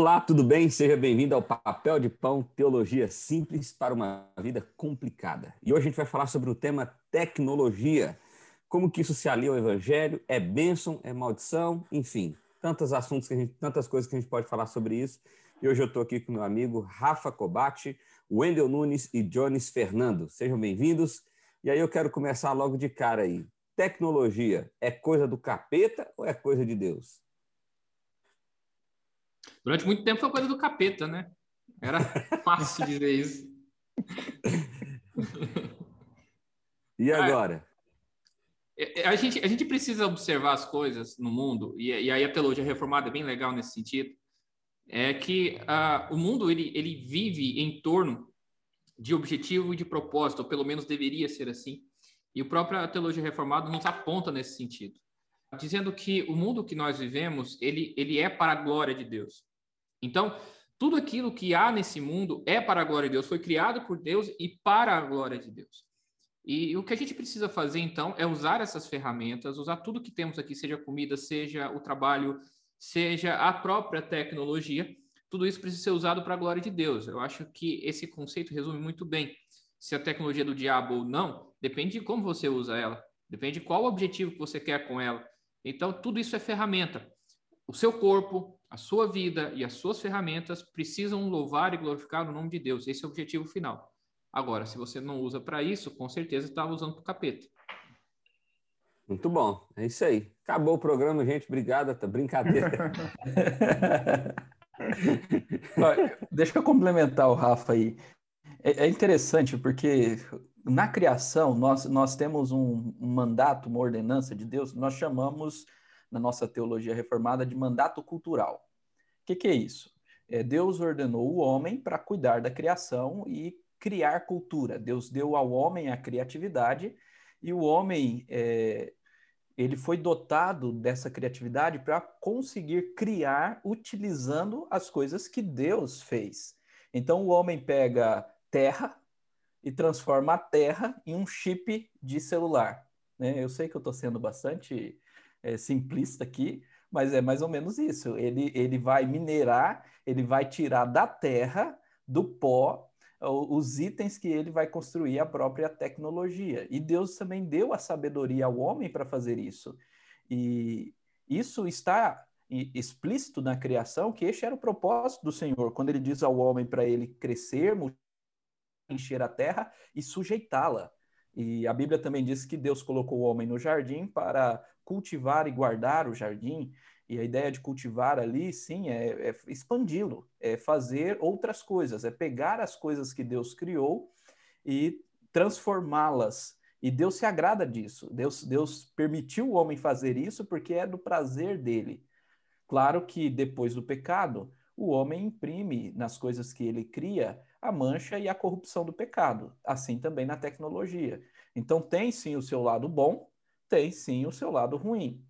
Olá, tudo bem? Seja bem-vindo ao Papel de Pão Teologia Simples para uma Vida Complicada. E hoje a gente vai falar sobre o tema tecnologia. Como que isso se alia ao Evangelho? É bênção? É maldição? Enfim, tantos assuntos, que a gente, tantas coisas que a gente pode falar sobre isso. E hoje eu estou aqui com meu amigo Rafa Cobate, Wendel Nunes e Jones Fernando. Sejam bem-vindos. E aí eu quero começar logo de cara aí. Tecnologia é coisa do capeta ou é coisa de Deus? Durante muito tempo foi coisa do capeta, né? Era fácil dizer isso. E agora? A, é, a, gente, a gente precisa observar as coisas no mundo, e, e aí a teologia reformada é bem legal nesse sentido, é que uh, o mundo ele, ele vive em torno de objetivo e de propósito, ou pelo menos deveria ser assim, e o próprio teologia reformada nos aponta nesse sentido, dizendo que o mundo que nós vivemos, ele, ele é para a glória de Deus. Então, tudo aquilo que há nesse mundo é para a glória de Deus, foi criado por Deus e para a glória de Deus. E o que a gente precisa fazer, então, é usar essas ferramentas, usar tudo que temos aqui, seja comida, seja o trabalho, seja a própria tecnologia, tudo isso precisa ser usado para a glória de Deus. Eu acho que esse conceito resume muito bem se a tecnologia é do diabo ou não, depende de como você usa ela, depende de qual objetivo que você quer com ela. Então, tudo isso é ferramenta. O seu corpo, a sua vida e as suas ferramentas precisam louvar e glorificar o nome de Deus. Esse é o objetivo final. Agora, se você não usa para isso, com certeza está usando para o capeta. Muito bom, é isso aí. Acabou o programa, gente. Obrigado, tá brincadeira. Deixa eu complementar o Rafa aí. É, é, interessante porque na criação nós, nós temos um, um mandato, uma ordenança de Deus, nós chamamos na nossa teologia reformada de mandato cultural. O que, que é isso? É, Deus ordenou o homem para cuidar da criação e criar cultura. Deus deu ao homem a criatividade e o homem é, ele foi dotado dessa criatividade para conseguir criar utilizando as coisas que Deus fez. Então o homem pega terra e transforma a terra em um chip de celular. Né? Eu sei que eu estou sendo bastante é, simplista aqui, mas é mais ou menos isso. Ele, ele vai minerar, ele vai tirar da terra, do pó, os itens que ele vai construir a própria tecnologia. E Deus também deu a sabedoria ao homem para fazer isso. E isso está explícito na criação, que este era o propósito do Senhor, quando ele diz ao homem para ele crescer, encher a terra e sujeitá-la. E a Bíblia também diz que Deus colocou o homem no jardim para cultivar e guardar o jardim. E a ideia de cultivar ali, sim, é, é expandi-lo, é fazer outras coisas, é pegar as coisas que Deus criou e transformá-las. E Deus se agrada disso. Deus, Deus permitiu o homem fazer isso porque é do prazer dele. Claro que depois do pecado, o homem imprime nas coisas que ele cria a mancha e a corrupção do pecado, assim também na tecnologia. Então, tem sim o seu lado bom, tem sim o seu lado ruim.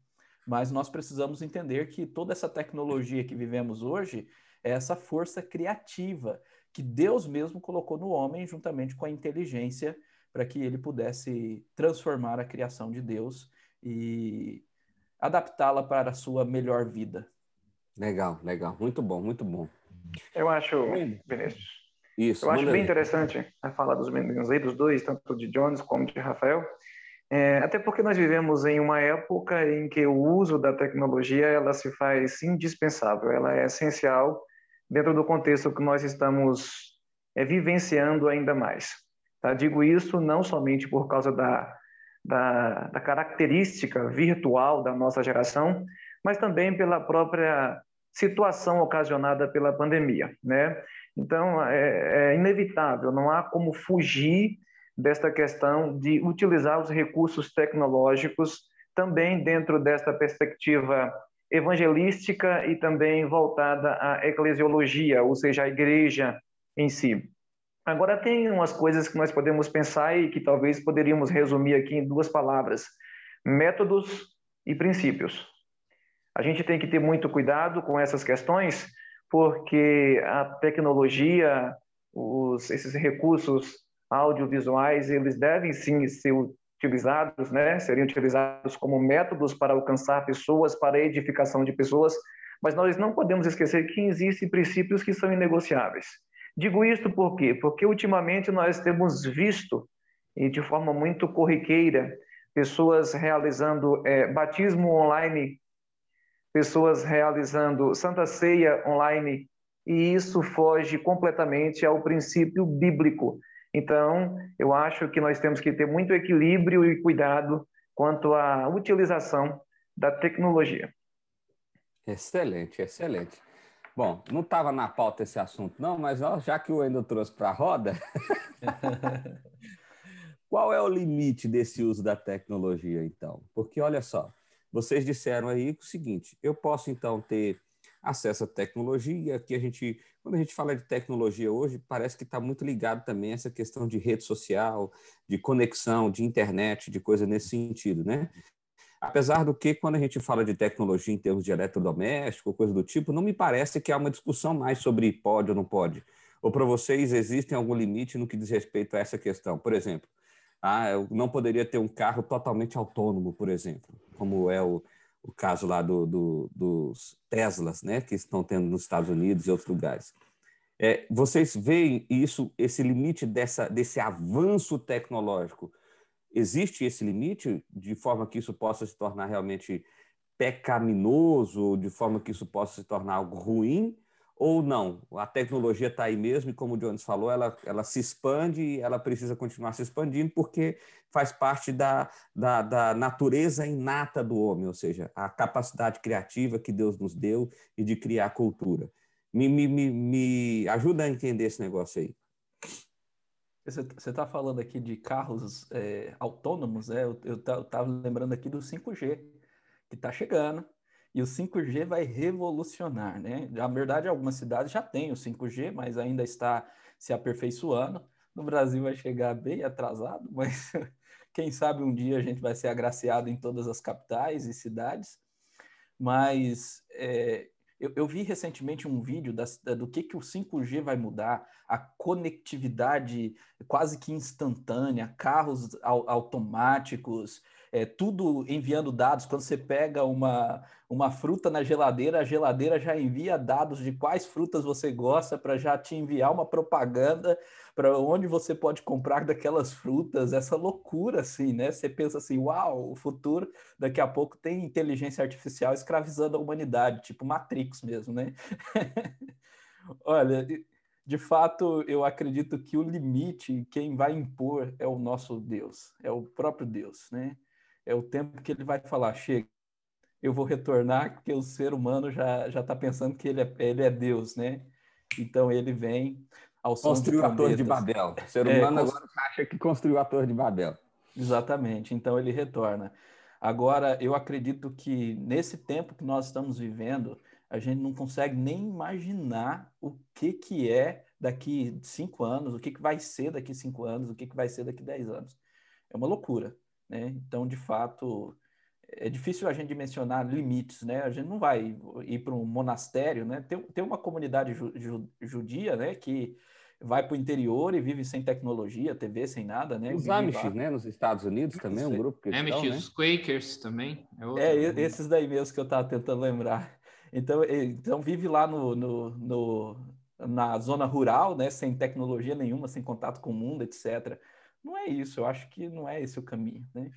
Mas nós precisamos entender que toda essa tecnologia que vivemos hoje é essa força criativa que Deus mesmo colocou no homem, juntamente com a inteligência, para que ele pudesse transformar a criação de Deus e adaptá-la para a sua melhor vida. Legal, legal. Muito bom, muito bom. Eu acho, Vinícius, isso, Eu acho bem interessante a fala dos meninos aí, dos dois, tanto de Jones como de Rafael, é, até porque nós vivemos em uma época em que o uso da tecnologia ela se faz indispensável, ela é essencial dentro do contexto que nós estamos é, vivenciando ainda mais. Tá? Digo isso não somente por causa da, da, da característica virtual da nossa geração, mas também pela própria situação ocasionada pela pandemia, né? Então, é, é inevitável, não há como fugir desta questão de utilizar os recursos tecnológicos também dentro desta perspectiva evangelística e também voltada à eclesiologia, ou seja, à igreja em si. Agora, tem umas coisas que nós podemos pensar e que talvez poderíamos resumir aqui em duas palavras: métodos e princípios. A gente tem que ter muito cuidado com essas questões, porque a tecnologia, os, esses recursos audiovisuais, eles devem sim ser utilizados, né? seriam utilizados como métodos para alcançar pessoas, para a edificação de pessoas, Mas nós não podemos esquecer que existem princípios que são inegociáveis. Digo isto por quê? Porque ultimamente nós temos visto, e de forma muito corriqueira, pessoas realizando é, batismo online, pessoas realizando Santa Ceia online, e isso foge completamente ao princípio bíblico. Então, eu acho que nós temos que ter muito equilíbrio e cuidado quanto à utilização da tecnologia. Excelente, excelente. Bom, não estava na pauta esse assunto, não, mas ó, já que o Wendel trouxe para a roda, qual é o limite desse uso da tecnologia, então? Porque olha só, vocês disseram aí o seguinte: eu posso então ter acesso à tecnologia, que a gente, quando a gente fala de tecnologia hoje, parece que está muito ligado também a essa questão de rede social, de conexão, de internet, de coisa nesse sentido, né? Apesar do que, quando a gente fala de tecnologia em termos de eletrodoméstico, coisa do tipo, não me parece que há uma discussão mais sobre pode ou não pode. Ou para vocês, existem algum limite no que diz respeito a essa questão? Por exemplo, ah, eu não poderia ter um carro totalmente autônomo, por exemplo, como é o, o caso lá do, do, dos Teslas, né, que estão tendo nos Estados Unidos e outros lugares. É, vocês veem isso, esse limite dessa, desse avanço tecnológico? Existe esse limite de forma que isso possa se tornar realmente pecaminoso, de forma que isso possa se tornar algo ruim? Ou não? A tecnologia está aí mesmo e, como o Jones falou, ela, ela se expande e ela precisa continuar se expandindo porque faz parte da, da, da, natureza inata do homem, ou seja, a capacidade criativa que Deus nos deu e de criar cultura. Me, me, me, me ajuda a entender esse negócio aí. Você está falando aqui de carros é, autônomos, né? Eu estava lembrando aqui do 5G, que está chegando. E o 5G vai revolucionar, né? Na verdade, algumas cidades já têm o 5G, mas ainda está se aperfeiçoando. No Brasil vai chegar bem atrasado, mas quem sabe um dia a gente vai ser agraciado em todas as capitais e cidades. Mas é, eu, eu, vi recentemente um vídeo das, do que, que o 5G vai mudar, a conectividade quase que instantânea, carros automáticos, é, tudo enviando dados. Quando você pega uma, uma fruta na geladeira, a geladeira já envia dados de quais frutas você gosta para já te enviar uma propaganda para onde você pode comprar daquelas frutas. Essa loucura, assim, né? Você pensa assim, uau, o futuro daqui a pouco tem inteligência artificial escravizando a humanidade, tipo Matrix mesmo, né? Olha, de fato, eu acredito que o limite, quem vai impor é o nosso Deus, é o próprio Deus, né? É o tempo que ele vai falar, chega, eu vou retornar, porque o ser humano já já está pensando que ele é, ele é Deus, né? Então ele vem ao som Construiu a Torre de Babel. O ser é, humano é, agora acha que construiu a Torre de Babel. Exatamente, então ele retorna. Agora, eu acredito que nesse tempo que nós estamos vivendo, a gente não consegue nem imaginar o que, que é daqui cinco anos, o que, que vai ser daqui cinco anos, o que, que vai ser daqui dez anos. É uma loucura. Né? Então, de fato, é difícil a gente dimensionar limites, né? A gente não vai ir para um monastério, né? Tem, tem uma comunidade ju, ju, judia, né? Que vai para o interior e vive sem tecnologia, TV, sem nada, né? Os Amish, né? Nos Estados Unidos também, um grupo cristão, Amish, né? os Quakers também. É, é, esses daí mesmo que eu estava tentando lembrar. Então, então vive lá no, no, no, na zona rural, né? Sem tecnologia nenhuma, sem contato com o mundo, etc. Não é isso, eu acho que não é esse o caminho, né?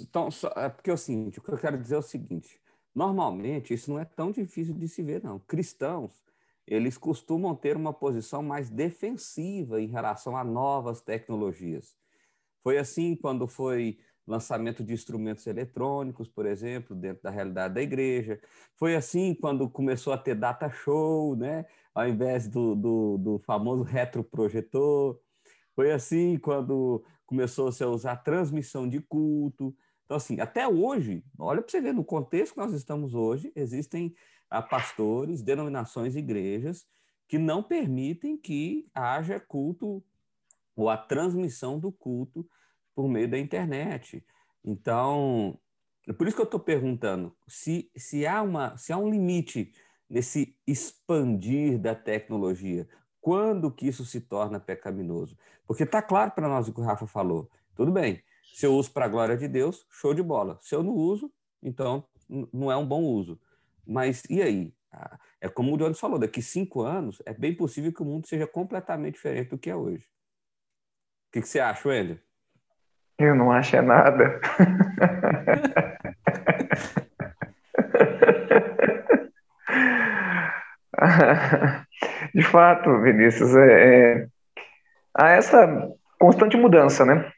Então, só, é porque é o seguinte, o que eu quero dizer é o seguinte, normalmente isso não é tão difícil de se ver, não. Cristãos, eles costumam ter uma posição mais defensiva em relação a novas tecnologias. Foi assim quando foi lançamento de instrumentos eletrônicos, por exemplo, dentro da realidade da igreja. Foi assim quando começou a ter data show, né? ao invés do, do, do famoso retroprojetor. Foi assim quando começou -se a usar transmissão de culto. Então, assim, até hoje, olha para você ver, no contexto que nós estamos hoje, existem ah, pastores, denominações, igrejas que não permitem que haja culto ou a transmissão do culto por meio da internet. Então, é por isso que eu estou perguntando se, se, há uma, se há um limite nesse expandir da tecnologia. Quando que isso se torna pecaminoso? Porque está claro para nós o que o Rafa falou. Tudo bem, se eu uso para a glória de Deus, show de bola. Se eu não uso, então não é um bom uso. Mas e aí? É como o Jones falou, daqui cinco anos é bem possível que o mundo seja completamente diferente do que é hoje. O que, que você acha, Wendel? Eu não acho é nada. De fato, Vinícius, é, é, há essa constante mudança, né?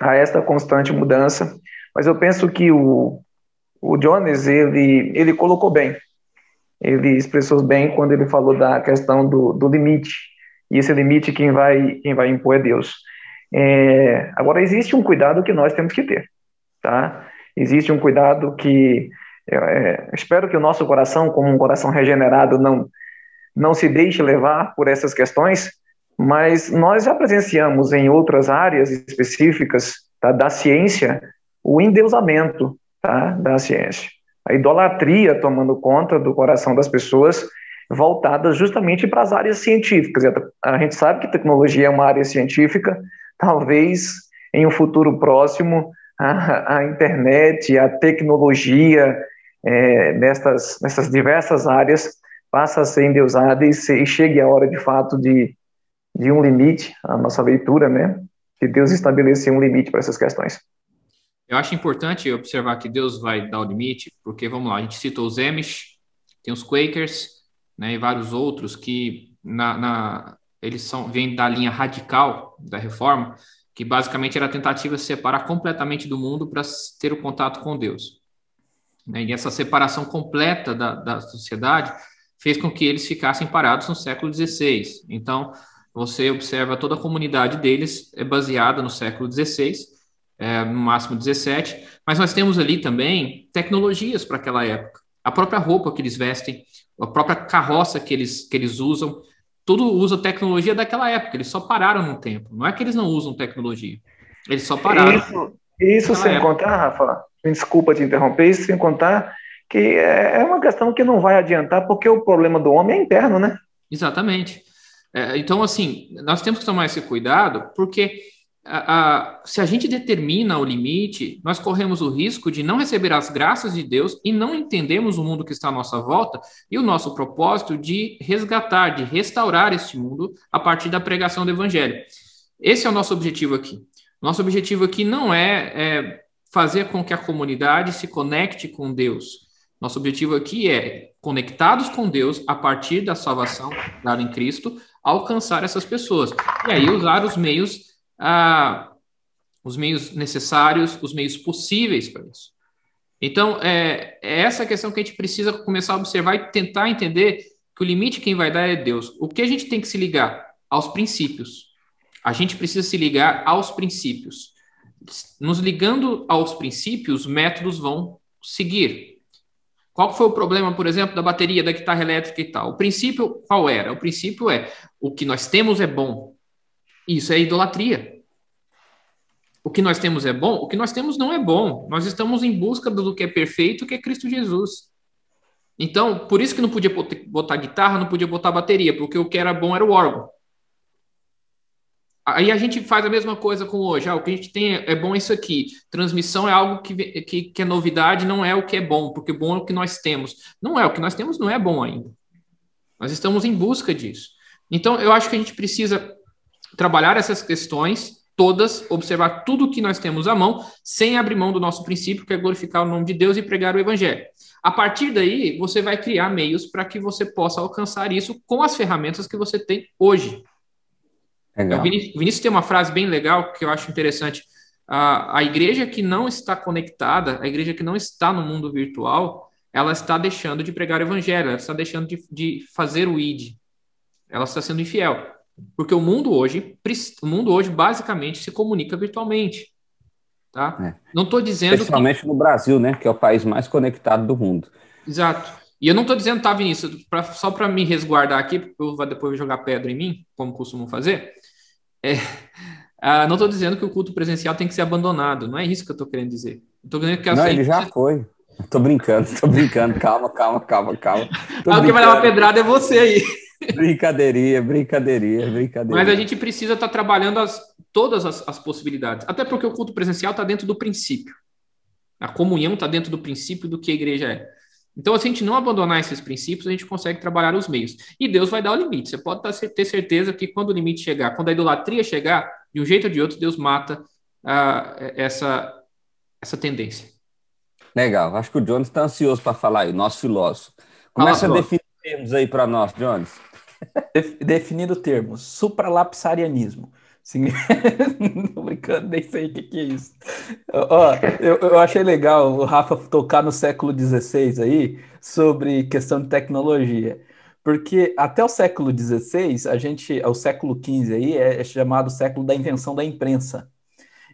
Há essa constante mudança, mas eu penso que o, o Jones, ele, ele colocou bem, ele expressou bem quando ele falou da questão do, do limite, e esse limite quem vai, quem vai impor é Deus. É, agora, existe um cuidado que nós temos que ter, tá? Existe um cuidado que é, espero que o nosso coração, como um coração regenerado, não, não se deixe levar por essas questões, mas nós já presenciamos em outras áreas específicas tá, da ciência o endeusamento tá, da ciência, a idolatria tomando conta do coração das pessoas, voltadas justamente para as áreas científicas. A gente sabe que tecnologia é uma área científica, talvez em um futuro próximo a, a internet, a tecnologia, é, nessas, nessas diversas áreas, passa a ser endeusada e, se, e chegue a hora de fato de, de um limite, a nossa leitura, né? Que Deus estabelecer um limite para essas questões. Eu acho importante observar que Deus vai dar o limite, porque, vamos lá, a gente citou os Amish, tem os Quakers, né, e vários outros que na, na, eles são, vêm da linha radical da reforma, que basicamente era a tentativa de separar completamente do mundo para ter o contato com Deus. Né, e essa separação completa da, da sociedade fez com que eles ficassem parados no século XVI. Então, você observa toda a comunidade deles é baseada no século XVI, é, no máximo XVII, mas nós temos ali também tecnologias para aquela época. A própria roupa que eles vestem, a própria carroça que eles, que eles usam, tudo usa tecnologia daquela época, eles só pararam no tempo. Não é que eles não usam tecnologia, eles só pararam. Isso, isso sem época. contar, Rafa, desculpa te interromper, isso sem contar que é, é uma questão que não vai adiantar, porque o problema do homem é interno, né? Exatamente. É, então, assim, nós temos que tomar esse cuidado, porque a, a, se a gente determina o limite, nós corremos o risco de não receber as graças de Deus e não entendemos o mundo que está à nossa volta e o nosso propósito de resgatar, de restaurar este mundo a partir da pregação do Evangelho. Esse é o nosso objetivo aqui. Nosso objetivo aqui não é, é fazer com que a comunidade se conecte com Deus, nosso objetivo aqui é, conectados com Deus, a partir da salvação dada em Cristo, alcançar essas pessoas. E aí usar os meios, ah, os meios necessários, os meios possíveis para isso. Então, é, é essa questão que a gente precisa começar a observar e tentar entender que o limite quem vai dar é Deus. O que a gente tem que se ligar? Aos princípios. A gente precisa se ligar aos princípios. Nos ligando aos princípios, métodos vão seguir. Qual foi o problema, por exemplo, da bateria da guitarra elétrica e tal? O princípio qual era? O princípio é o que nós temos é bom. Isso é idolatria. O que nós temos é bom? O que nós temos não é bom. Nós estamos em busca do que é perfeito, que é Cristo Jesus. Então, por isso que não podia botar guitarra, não podia botar bateria, porque o que era bom era o órgão. Aí a gente faz a mesma coisa com hoje. Ah, o que a gente tem é, é bom isso aqui. Transmissão é algo que, que, que é novidade, não é o que é bom, porque bom é o que nós temos. Não é, o que nós temos não é bom ainda. Nós estamos em busca disso. Então, eu acho que a gente precisa trabalhar essas questões todas, observar tudo que nós temos à mão, sem abrir mão do nosso princípio, que é glorificar o nome de Deus e pregar o evangelho. A partir daí, você vai criar meios para que você possa alcançar isso com as ferramentas que você tem hoje. Legal. O Vinícius, Vinícius tem uma frase bem legal que eu acho interessante. A, a igreja que não está conectada, a igreja que não está no mundo virtual, ela está deixando de pregar o evangelho, ela está deixando de, de fazer o id. Ela está sendo infiel. Porque o mundo hoje, o mundo hoje basicamente se comunica virtualmente. Tá? É. Não estou dizendo. Principalmente que... no Brasil, né? Que é o país mais conectado do mundo. Exato. E eu não estou dizendo, tá, Vinícius, pra, só para me resguardar aqui, porque eu vou depois jogar pedra em mim, como costumam fazer. É, ah, não estou dizendo que o culto presencial tem que ser abandonado, não é isso que eu estou querendo dizer. Estou dizendo que não, ele já foi. Tô brincando, tô brincando. Calma, calma, calma, calma. Ah, o que vai levar pedrada é você aí. Brincadeirinha, brincadeirinha, brincadeirinha. Mas a gente precisa estar tá trabalhando as, todas as, as, possibilidades. Até porque o culto presencial está dentro do princípio. A comunhão está dentro do princípio do que a igreja é. Então, se a gente não abandonar esses princípios, a gente consegue trabalhar os meios. E Deus vai dar o limite. Você pode ter certeza que quando o limite chegar, quando a idolatria chegar, de um jeito ou de outro, Deus mata uh, essa, essa tendência. Legal. Acho que o Jones está ansioso para falar aí, nosso filósofo. Começa Fala, a definir termos aí para nós, Jones. Definindo termos. Supralapsarianismo. Sim. Tô brincando, nem sei o que, que é isso. Ó, eu, eu achei legal o Rafa tocar no século XVI aí sobre questão de tecnologia. Porque até o século XVI, a gente, o século XV aí é, é chamado século da invenção da imprensa.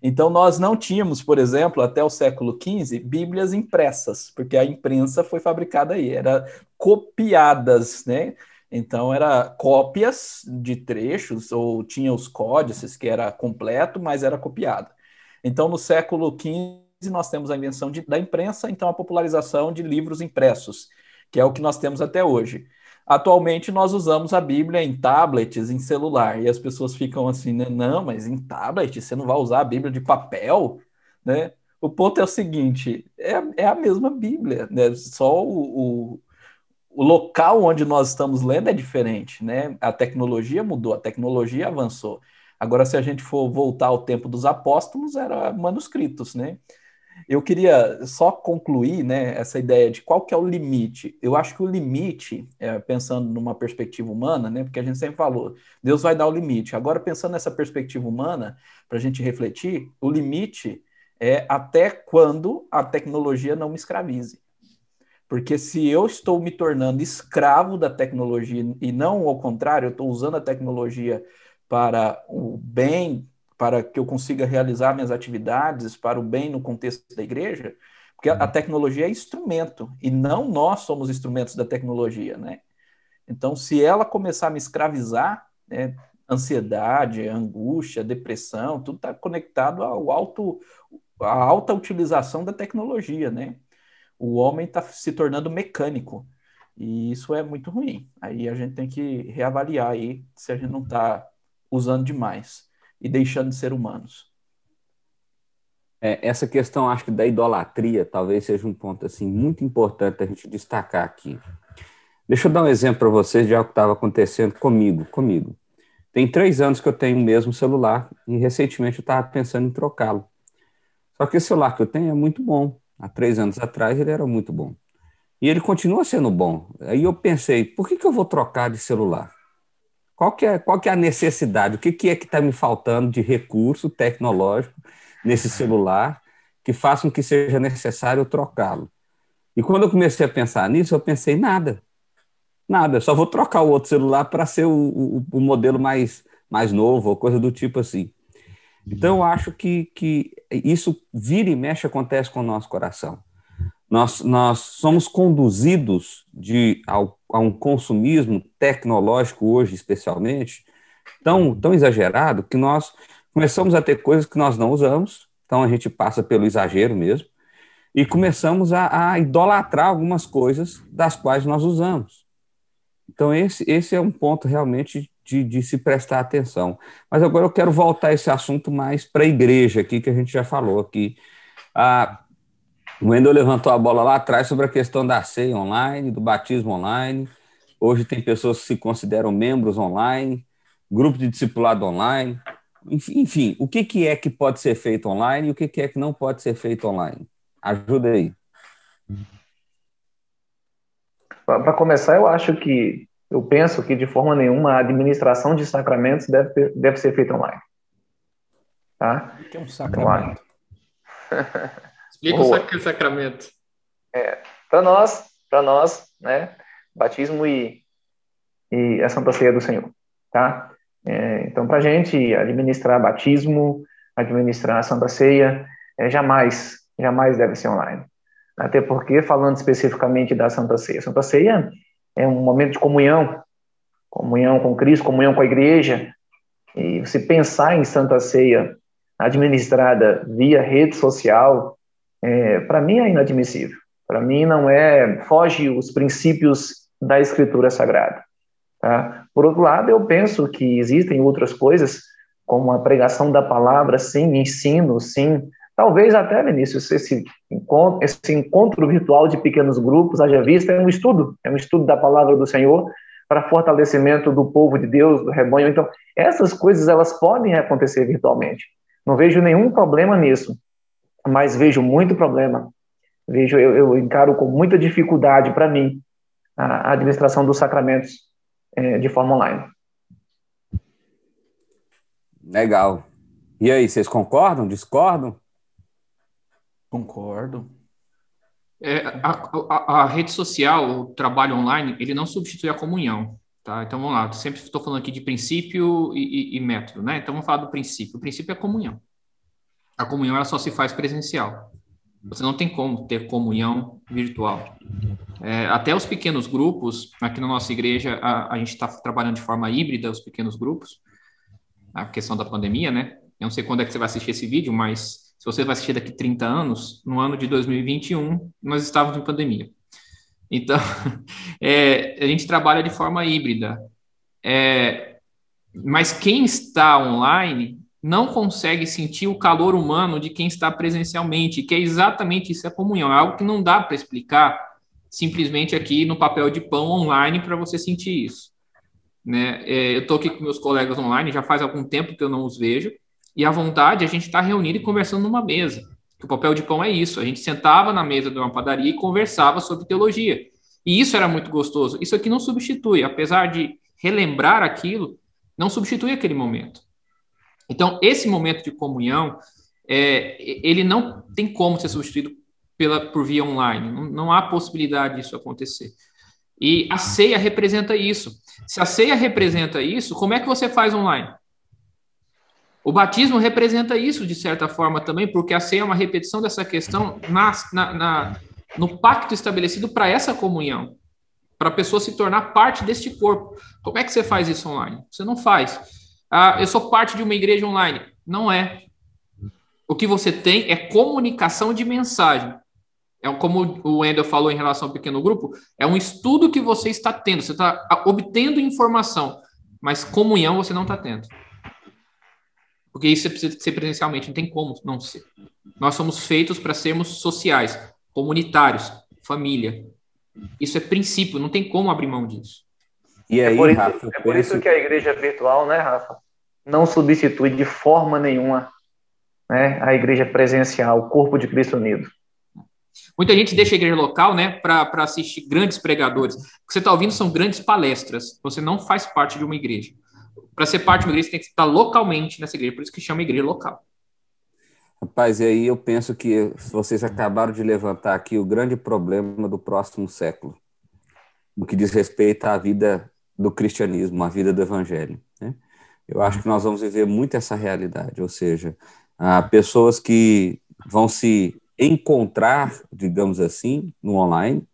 Então, nós não tínhamos, por exemplo, até o século XV, bíblias impressas, porque a imprensa foi fabricada aí, era copiadas, né? Então, era cópias de trechos, ou tinha os códices, que era completo, mas era copiado. Então, no século XV, nós temos a invenção de, da imprensa, então a popularização de livros impressos, que é o que nós temos até hoje. Atualmente, nós usamos a Bíblia em tablets, em celular, e as pessoas ficam assim, né? não, mas em tablet, você não vai usar a Bíblia de papel, né? O ponto é o seguinte, é, é a mesma Bíblia, né? Só o, o o local onde nós estamos lendo é diferente, né? A tecnologia mudou, a tecnologia avançou. Agora, se a gente for voltar ao tempo dos apóstolos, era manuscritos, né? Eu queria só concluir, né, essa ideia de qual que é o limite. Eu acho que o limite, é, pensando numa perspectiva humana, né, porque a gente sempre falou, Deus vai dar o limite. Agora, pensando nessa perspectiva humana, para a gente refletir, o limite é até quando a tecnologia não me escravize. Porque se eu estou me tornando escravo da tecnologia e não ao contrário, eu estou usando a tecnologia para o bem, para que eu consiga realizar minhas atividades, para o bem no contexto da igreja, porque a uhum. tecnologia é instrumento e não nós somos instrumentos da tecnologia, né? Então, se ela começar a me escravizar, né, ansiedade, angústia, depressão, tudo está conectado ao alto, à alta utilização da tecnologia, né? O homem está se tornando mecânico. E isso é muito ruim. Aí a gente tem que reavaliar aí se a gente não está usando demais e deixando de ser humanos. É, essa questão, acho que da idolatria, talvez seja um ponto assim muito importante a gente destacar aqui. Deixa eu dar um exemplo para vocês de algo que estava acontecendo comigo, comigo. Tem três anos que eu tenho o mesmo celular e recentemente eu estava pensando em trocá-lo. Só que esse celular que eu tenho é muito bom, há três anos atrás, ele era muito bom. E ele continua sendo bom. Aí eu pensei, por que, que eu vou trocar de celular? Qual que é, qual que é a necessidade? O que, que é que está me faltando de recurso tecnológico nesse celular que faça com que seja necessário trocá-lo? E quando eu comecei a pensar nisso, eu pensei, nada. Nada, só vou trocar o outro celular para ser o, o, o modelo mais, mais novo, ou coisa do tipo assim. Então, eu acho que, que isso vira e mexe acontece com o nosso coração. Nós, nós somos conduzidos de, ao, a um consumismo tecnológico hoje, especialmente, tão, tão exagerado que nós começamos a ter coisas que nós não usamos, então a gente passa pelo exagero mesmo, e começamos a, a idolatrar algumas coisas das quais nós usamos. Então, esse, esse é um ponto realmente de, de, se prestar atenção. Mas agora eu quero voltar esse assunto mais para a igreja aqui, que a gente já falou aqui. Ah, o Wendel levantou a bola lá atrás sobre a questão da ceia online, do batismo online. Hoje tem pessoas que se consideram membros online, grupo de discipulado online. Enfim, o que, que é que pode ser feito online e o que, que é que não pode ser feito online? Ajuda aí. Para começar, eu acho que eu penso que, de forma nenhuma, a administração de sacramentos deve, ter, deve ser feita online. Tá? O que é um sacramento? Explica o que é sacramento. É, para nós, para nós, né, batismo e, e a Santa Ceia do Senhor, tá? É, então, para a gente administrar batismo, administrar a Santa Ceia, é, jamais, jamais deve ser online. Até porque, falando especificamente da Santa Ceia, Santa Ceia é um momento de comunhão, comunhão com Cristo, comunhão com a igreja. E você pensar em Santa Ceia administrada via rede social, é, para mim é inadmissível. Para mim não é foge os princípios da Escritura Sagrada. Tá? Por outro lado, eu penso que existem outras coisas, como a pregação da palavra, sim, ensino, sim, Talvez até, Vinícius, esse encontro, esse encontro virtual de pequenos grupos, haja vista, é um estudo, é um estudo da palavra do Senhor para fortalecimento do povo de Deus, do rebanho. Então, essas coisas elas podem acontecer virtualmente. Não vejo nenhum problema nisso, mas vejo muito problema. Vejo, eu, eu encaro com muita dificuldade para mim a administração dos sacramentos é, de forma online. Legal. E aí, vocês concordam? Discordam? Concordo. É, a, a, a, rede social, o trabalho online, ele não substitui a comunhão, tá? Então vamos lá, sempre estou falando aqui de princípio e, e, e, método, né? Então vamos falar do princípio. O princípio é a comunhão. A comunhão ela só se faz presencial. Você não tem como ter comunhão virtual. É, até os pequenos grupos, aqui na nossa igreja, a, a gente está trabalhando de forma híbrida os pequenos grupos, a questão da pandemia, né? Eu não sei quando é que você vai assistir esse vídeo, mas se você vai assistir daqui 30 anos, no ano de 2021, nós estávamos em pandemia. Então, é, a gente trabalha de forma híbrida. É, mas quem está online não consegue sentir o calor humano de quem está presencialmente, que é exatamente isso, é comunhão. É algo que não dá para explicar simplesmente aqui no papel de pão online para você sentir isso. Né? É, eu estou aqui com meus colegas online, já faz algum tempo que eu não os vejo, e a vontade a gente estar tá reunido e conversando numa mesa. O papel de pão é isso. A gente sentava na mesa de uma padaria e conversava sobre teologia. E isso era muito gostoso. Isso aqui não substitui, apesar de relembrar aquilo, não substitui aquele momento. Então, esse momento de comunhão, é, ele não tem como ser substituído pela, por via online. Não, não há possibilidade disso acontecer. E a ceia representa isso. Se a ceia representa isso, como é que você faz online? O batismo representa isso, de certa forma, também, porque a ceia é uma repetição dessa questão na, na, na no pacto estabelecido para essa comunhão, para a pessoa se tornar parte deste corpo. Como é que você faz isso online? Você não faz. Ah, eu sou parte de uma igreja online. Não é. O que você tem é comunicação de mensagem. É como o Wendel falou em relação ao pequeno grupo, é um estudo que você está tendo, você está obtendo informação, mas comunhão você não está tendo. Porque isso precisa ser presencialmente, não tem como não ser. Nós somos feitos para sermos sociais, comunitários, família. Isso é princípio, não tem como abrir mão disso. E aí, é por, isso, Rafa, é por isso que a igreja virtual, né, Rafa, não substitui de forma nenhuma né, a igreja presencial, o corpo de Cristo unido. Muita gente deixa a igreja local né, para assistir grandes pregadores. O que você está ouvindo são grandes palestras. Você não faz parte de uma igreja. Para ser parte de uma igreja, você tem que estar localmente nessa igreja, por isso que chama igreja local. Rapaz, e aí eu penso que vocês acabaram de levantar aqui o grande problema do próximo século, no que diz respeito à vida do cristianismo, à vida do evangelho. Né? Eu acho que nós vamos viver muito essa realidade, ou seja, há pessoas que vão se encontrar, digamos assim, no online,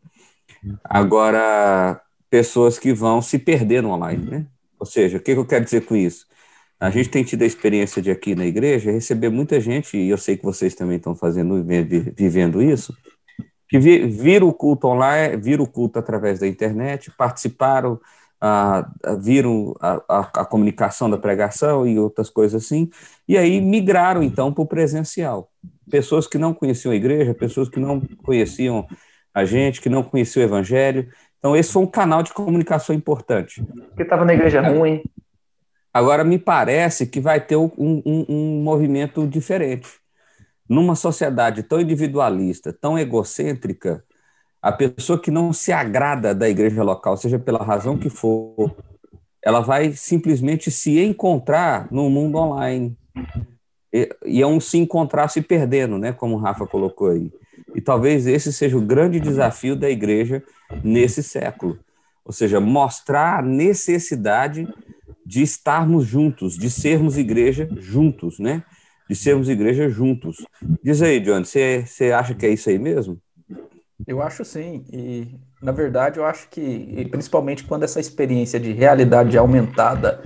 agora pessoas que vão se perder no online, né? Ou seja, o que eu quero dizer com isso? A gente tem tido a experiência de aqui na igreja receber muita gente, e eu sei que vocês também estão fazendo, vivendo isso, que viram o culto online, viram o culto através da internet, participaram, ah, viram a, a, a, comunicação da pregação e outras coisas assim, e aí migraram então para o presencial. Pessoas que não conheciam a igreja, pessoas que não conheciam a gente, que não conheciam o evangelho, então, esse foi um canal de comunicação importante. Porque estava na igreja ruim. Agora, me parece que vai ter um, um, um movimento diferente. Numa sociedade tão individualista, tão egocêntrica, a pessoa que não se agrada da igreja local, seja pela razão que for, ela vai simplesmente se encontrar no mundo online. E, e é um se encontrar se perdendo, né? Como o Rafa colocou aí. E talvez esse seja o grande desafio da igreja nesse século. Ou seja, mostrar a necessidade de estarmos juntos, de sermos igreja juntos, né? De sermos igreja juntos. Diz aí, John, você, acha que é isso aí mesmo? Eu acho sim. E, na verdade, eu acho que, principalmente quando essa experiência de realidade aumentada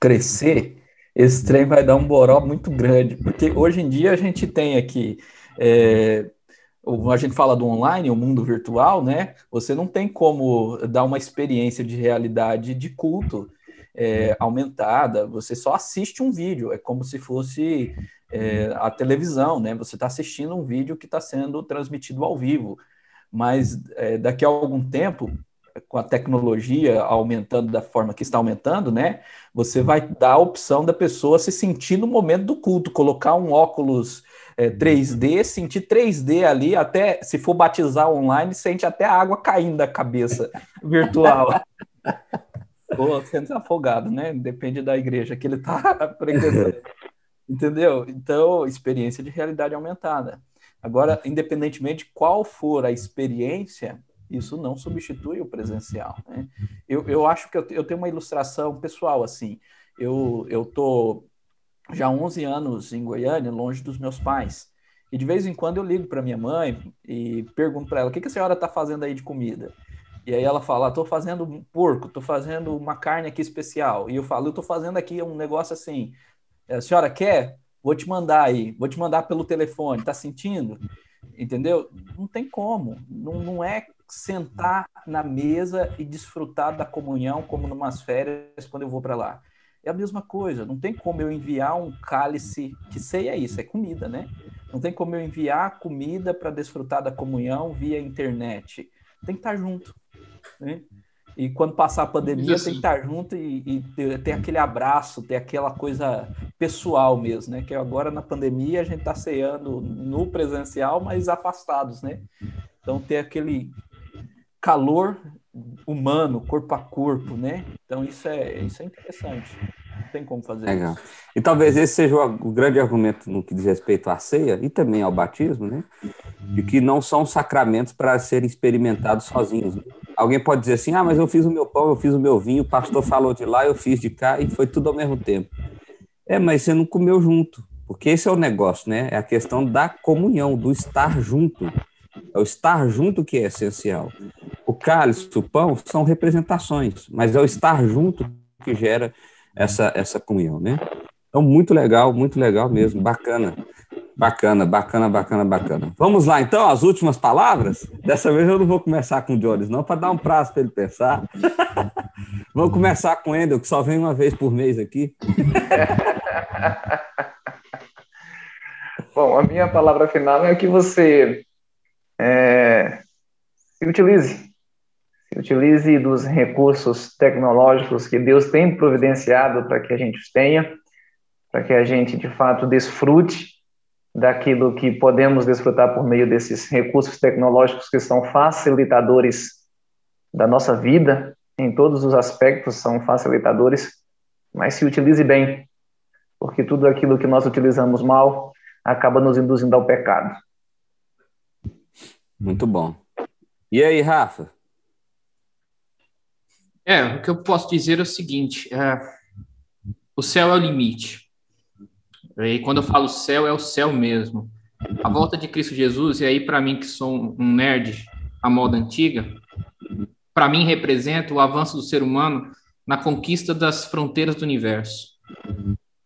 crescer, esse trem vai dar um boró muito grande. Porque hoje em dia a gente tem aqui é, a gente fala do online, o mundo virtual, né? Você não tem como dar uma experiência de realidade de culto é, aumentada, você só assiste um vídeo, é como se fosse é, a televisão, né? Você está assistindo um vídeo que está sendo transmitido ao vivo. Mas é, daqui a algum tempo, com a tecnologia aumentando da forma que está aumentando, né? Você vai dar a opção da pessoa se sentir no momento do culto, colocar um óculos é, 3D, sentir 3D ali, até se for batizar online, sente até a água caindo da cabeça virtual. Ou sendo afogado, né? Depende da igreja que ele está. Entendeu? Então, experiência de realidade aumentada. Agora, independentemente de qual for a experiência, isso não substitui o presencial. Né? Eu, eu acho que eu, eu tenho uma ilustração pessoal, assim. Eu, eu tô já há 11 anos em Goiânia, longe dos meus pais. E de vez em quando eu ligo para minha mãe e pergunto para ela: o que, que a senhora está fazendo aí de comida? E aí ela fala: estou fazendo um porco, estou fazendo uma carne aqui especial. E eu falo: estou fazendo aqui um negócio assim. A senhora quer? Vou te mandar aí, vou te mandar pelo telefone. Tá sentindo? Entendeu? Não tem como. Não, não é sentar na mesa e desfrutar da comunhão como numas férias quando eu vou para lá. É a mesma coisa, não tem como eu enviar um cálice, que sei é isso, é comida, né? Não tem como eu enviar comida para desfrutar da comunhão via internet. Tem que estar junto, né? E quando passar a pandemia, assim. tem que estar junto e, e ter, ter, aquele abraço, ter aquela coisa pessoal mesmo, né? Que agora na pandemia a gente está ceando no presencial, mas afastados, né? Então ter aquele calor humano, corpo a corpo, né? Então isso é, isso é interessante. Não tem como fazer Legal. isso. E talvez esse seja o, grande argumento no que diz respeito à ceia e também ao batismo, né? De que não são sacramentos para serem experimentados sozinhos. Alguém pode dizer assim: ah, mas eu fiz o meu pão, eu fiz o meu vinho, o pastor falou de lá, eu fiz de cá e foi tudo ao mesmo tempo. É, mas você não comeu junto, porque esse é o negócio, né? É a questão da comunhão, do estar junto. É o estar junto que é essencial. O cálice, o pão são representações, mas é o estar junto que gera essa, essa comunhão, né? Então, muito legal, muito legal mesmo, bacana. Bacana, bacana, bacana, bacana. Vamos lá, então, as últimas palavras? Dessa vez eu não vou começar com o Jones, não, para dar um prazo para ele pensar. Vamos começar com o Endel, que só vem uma vez por mês aqui. Bom, a minha palavra final é que você é, se utilize. Utilize dos recursos tecnológicos que Deus tem providenciado para que a gente tenha, para que a gente, de fato, desfrute daquilo que podemos desfrutar por meio desses recursos tecnológicos que são facilitadores da nossa vida, em todos os aspectos são facilitadores, mas se utilize bem, porque tudo aquilo que nós utilizamos mal acaba nos induzindo ao pecado. Muito bom. E aí, Rafa? É, o que eu posso dizer é o seguinte: é, o céu é o limite. E quando eu falo céu, é o céu mesmo. A volta de Cristo Jesus, e aí para mim que sou um nerd à moda antiga, para mim representa o avanço do ser humano na conquista das fronteiras do universo,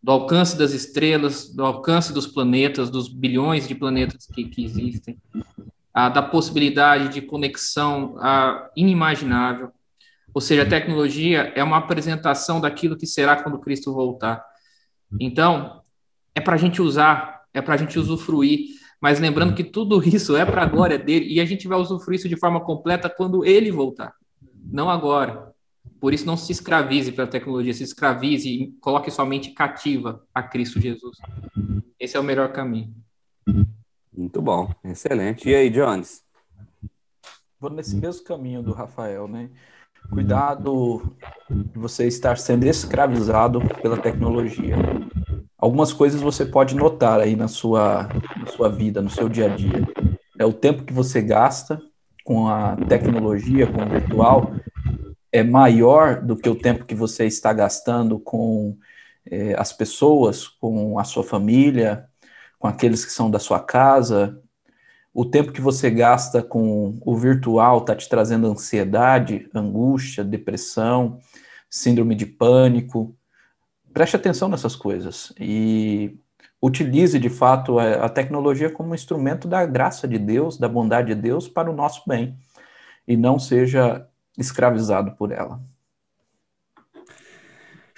do alcance das estrelas, do alcance dos planetas, dos bilhões de planetas que, que existem, a, da possibilidade de conexão a, inimaginável. Ou seja, a tecnologia é uma apresentação daquilo que será quando Cristo voltar. Então, é para a gente usar, é para a gente usufruir, mas lembrando que tudo isso é para a glória dele e a gente vai usufruir isso de forma completa quando ele voltar, não agora. Por isso, não se escravize para a tecnologia, se escravize e coloque sua mente cativa a Cristo Jesus. Esse é o melhor caminho. Muito bom, excelente. E aí, Jones? Vou nesse mesmo caminho do Rafael, né? Cuidado de você estar sendo escravizado pela tecnologia algumas coisas você pode notar aí na sua, na sua vida, no seu dia a dia. É o tempo que você gasta com a tecnologia, com o virtual, é maior do que o tempo que você está gastando com é, as pessoas, com a sua família, com aqueles que são da sua casa. O tempo que você gasta com o virtual está te trazendo ansiedade, angústia, depressão, síndrome de pânico, preste atenção nessas coisas e utilize de fato a, tecnologia como um instrumento da graça de Deus, da bondade de Deus para o nosso bem e não seja escravizado por ela.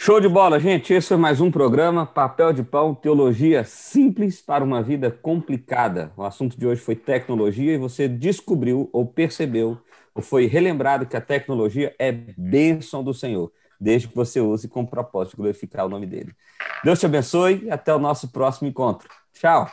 Show de bola, gente. Esse foi mais um programa Papel de Pão, Teologia Simples para uma Vida Complicada. O assunto de hoje foi tecnologia e você descobriu ou percebeu ou foi relembrado que a tecnologia é bênção do Senhor, desde que você use com propósito de glorificar o nome dele. Deus te abençoe e até o nosso próximo encontro. Tchau.